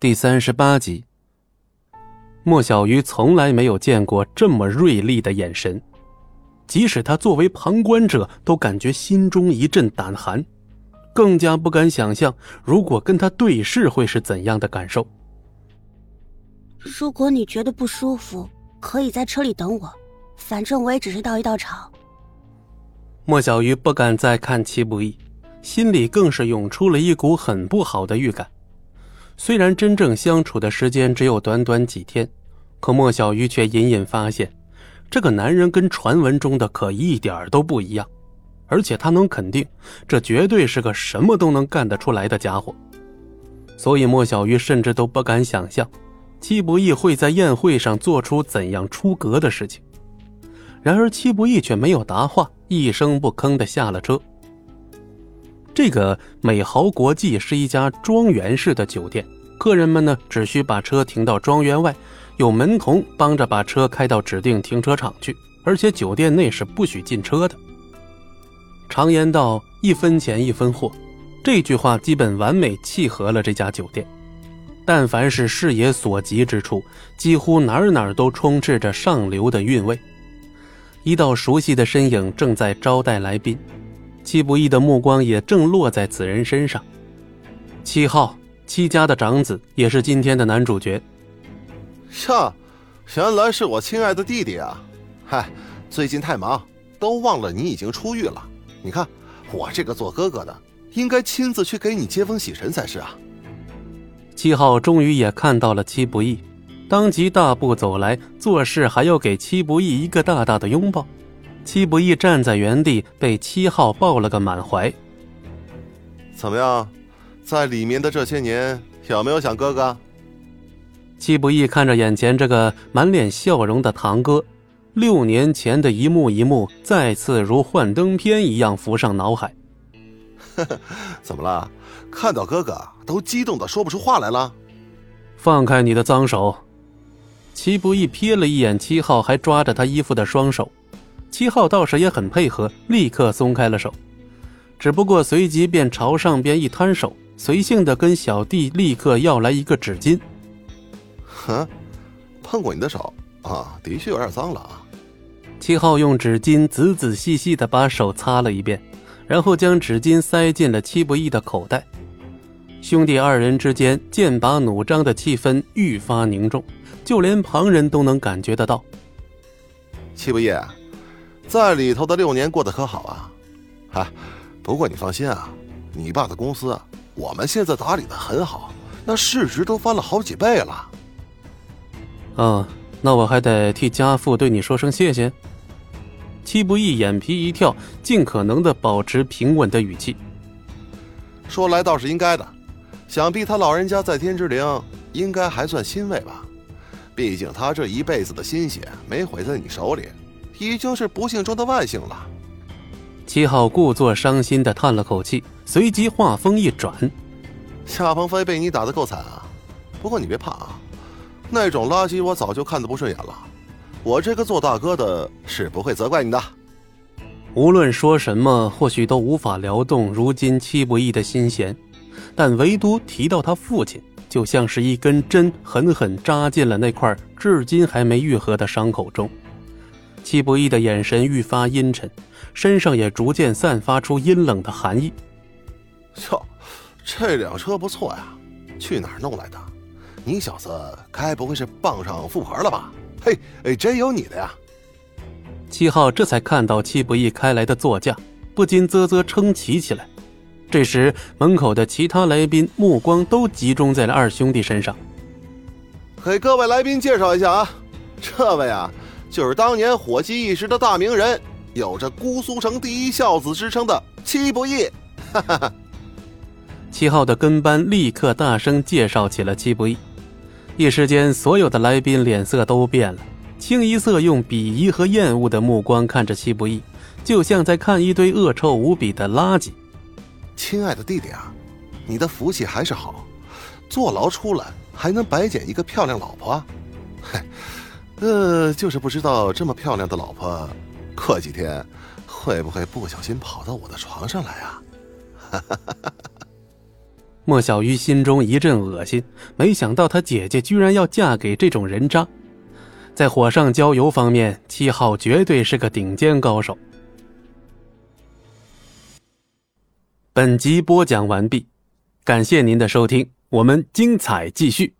第三十八集，莫小鱼从来没有见过这么锐利的眼神，即使他作为旁观者，都感觉心中一阵胆寒，更加不敢想象如果跟他对视会是怎样的感受。如果你觉得不舒服，可以在车里等我，反正我也只是到一道场。莫小鱼不敢再看戚不易，心里更是涌出了一股很不好的预感。虽然真正相处的时间只有短短几天，可莫小鱼却隐隐发现，这个男人跟传闻中的可一点都不一样，而且他能肯定，这绝对是个什么都能干得出来的家伙。所以莫小鱼甚至都不敢想象，戚不义会在宴会上做出怎样出格的事情。然而戚不义却没有答话，一声不吭地下了车。这个美豪国际是一家庄园式的酒店，客人们呢只需把车停到庄园外，有门童帮着把车开到指定停车场去，而且酒店内是不许进车的。常言道“一分钱一分货”，这句话基本完美契合了这家酒店。但凡是视野所及之处，几乎哪儿哪儿都充斥着上流的韵味。一道熟悉的身影正在招待来宾。戚不义的目光也正落在此人身上。七号，戚家的长子，也是今天的男主角。呀，原来是我亲爱的弟弟啊！嗨，最近太忙，都忘了你已经出狱了。你看，我这个做哥哥的，应该亲自去给你接风洗尘才是啊。七号终于也看到了戚不义，当即大步走来，做事还要给戚不义一个大大的拥抱。戚不义站在原地，被七号抱了个满怀。怎么样，在里面的这些年，有没有想哥哥？戚不义看着眼前这个满脸笑容的堂哥，六年前的一幕一幕再次如幻灯片一样浮上脑海。怎么了？看到哥哥都激动的说不出话来了？放开你的脏手！戚不义瞥了一眼七号还抓着他衣服的双手。七号倒是也很配合，立刻松开了手，只不过随即便朝上边一摊手，随性的跟小弟立刻要来一个纸巾。哼，碰过你的手啊，的确有点脏了啊。七号用纸巾仔仔细细的把手擦了一遍，然后将纸巾塞进了戚不义的口袋。兄弟二人之间剑拔弩张的气氛愈发凝重，就连旁人都能感觉得到。戚不义。在里头的六年过得可好啊？哈，不过你放心啊，你爸的公司我们现在打理的很好，那市值都翻了好几倍了。啊，那我还得替家父对你说声谢谢。戚不义眼皮一跳，尽可能的保持平稳的语气。说来倒是应该的，想必他老人家在天之灵应该还算欣慰吧，毕竟他这一辈子的心血没毁在你手里。已经是不幸中的万幸了。七号故作伤心的叹了口气，随即话锋一转：“夏鹏飞被你打的够惨啊，不过你别怕啊，那种垃圾我早就看得不顺眼了。我这个做大哥的是不会责怪你的。无论说什么，或许都无法撩动如今戚不义的心弦，但唯独提到他父亲，就像是一根针狠狠扎进了那块至今还没愈合的伤口中。”戚不义的眼神愈发阴沉，身上也逐渐散发出阴冷的寒意。哟，这辆车不错呀，去哪儿弄来的？你小子该不会是傍上富婆了吧？嘿，哎，真有你的呀！七号这才看到戚不义开来的座驾，不禁啧啧称奇起来。这时，门口的其他来宾目光都集中在了二兄弟身上。给各位来宾介绍一下啊，这位啊。就是当年火气一时的大名人，有着姑苏城第一孝子之称的戚不义。哈哈哈。七号的跟班立刻大声介绍起了戚不义，一时间，所有的来宾脸色都变了，清一色用鄙夷和厌恶的目光看着戚不义，就像在看一堆恶臭无比的垃圾。亲爱的弟弟啊，你的福气还是好，坐牢出来还能白捡一个漂亮老婆。嘿。呃，就是不知道这么漂亮的老婆，过几天会不会不小心跑到我的床上来啊？莫小鱼心中一阵恶心，没想到他姐姐居然要嫁给这种人渣。在火上浇油方面，七号绝对是个顶尖高手。本集播讲完毕，感谢您的收听，我们精彩继续。